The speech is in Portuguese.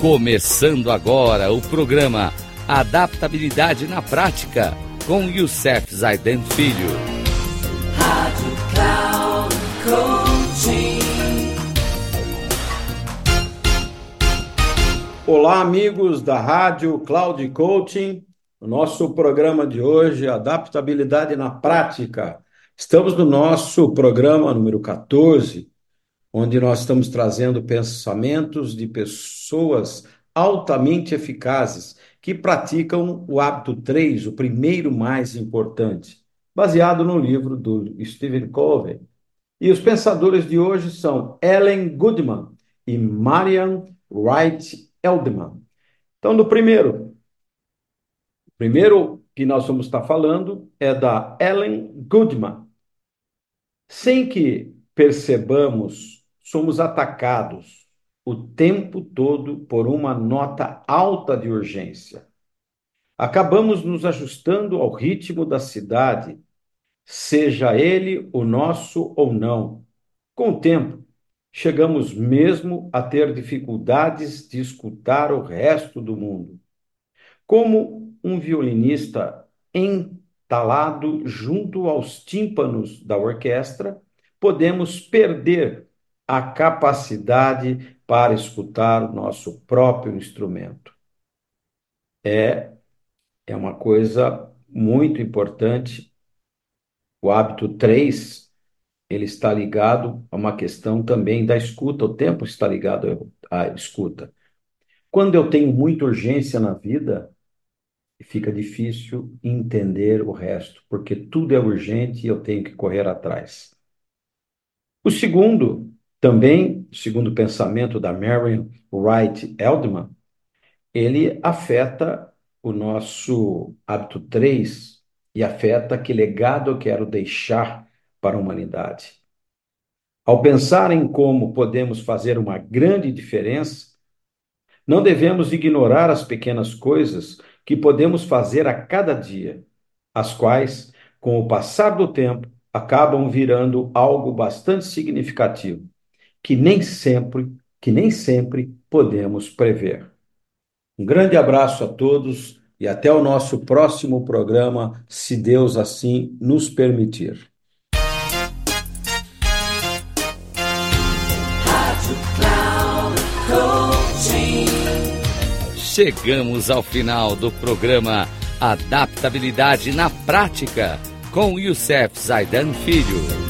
Começando agora o programa Adaptabilidade na Prática com Youssef Zaiden Filho. Rádio Cloud Coaching. Olá, amigos da Rádio Cloud Coaching. O nosso programa de hoje é Adaptabilidade na Prática. Estamos no nosso programa número 14, onde nós estamos trazendo pensamentos de pessoas altamente eficazes que praticam o hábito 3, o primeiro mais importante, baseado no livro do Stephen Covey. E os pensadores de hoje são Ellen Goodman e Marian Wright Eldman. Então, no primeiro, o primeiro que nós vamos estar falando é da Ellen Goodman. Sem que percebamos somos atacados o tempo todo por uma nota alta de urgência. Acabamos nos ajustando ao ritmo da cidade, seja ele o nosso ou não. Com o tempo, chegamos mesmo a ter dificuldades de escutar o resto do mundo. Como um violinista entalado junto aos tímpanos da orquestra, podemos perder a capacidade para escutar o nosso próprio instrumento. É, é uma coisa muito importante. O hábito 3, ele está ligado a uma questão também da escuta, o tempo está ligado à escuta. Quando eu tenho muita urgência na vida, fica difícil entender o resto, porque tudo é urgente e eu tenho que correr atrás. O segundo também, segundo o pensamento da Marian Wright Eldman, ele afeta o nosso hábito 3 e afeta que legado eu quero deixar para a humanidade. Ao pensar em como podemos fazer uma grande diferença, não devemos ignorar as pequenas coisas que podemos fazer a cada dia, as quais, com o passar do tempo, acabam virando algo bastante significativo que nem sempre, que nem sempre podemos prever. Um grande abraço a todos e até o nosso próximo programa, se Deus assim nos permitir. Chegamos ao final do programa Adaptabilidade na Prática com Youssef Zaidan Filho.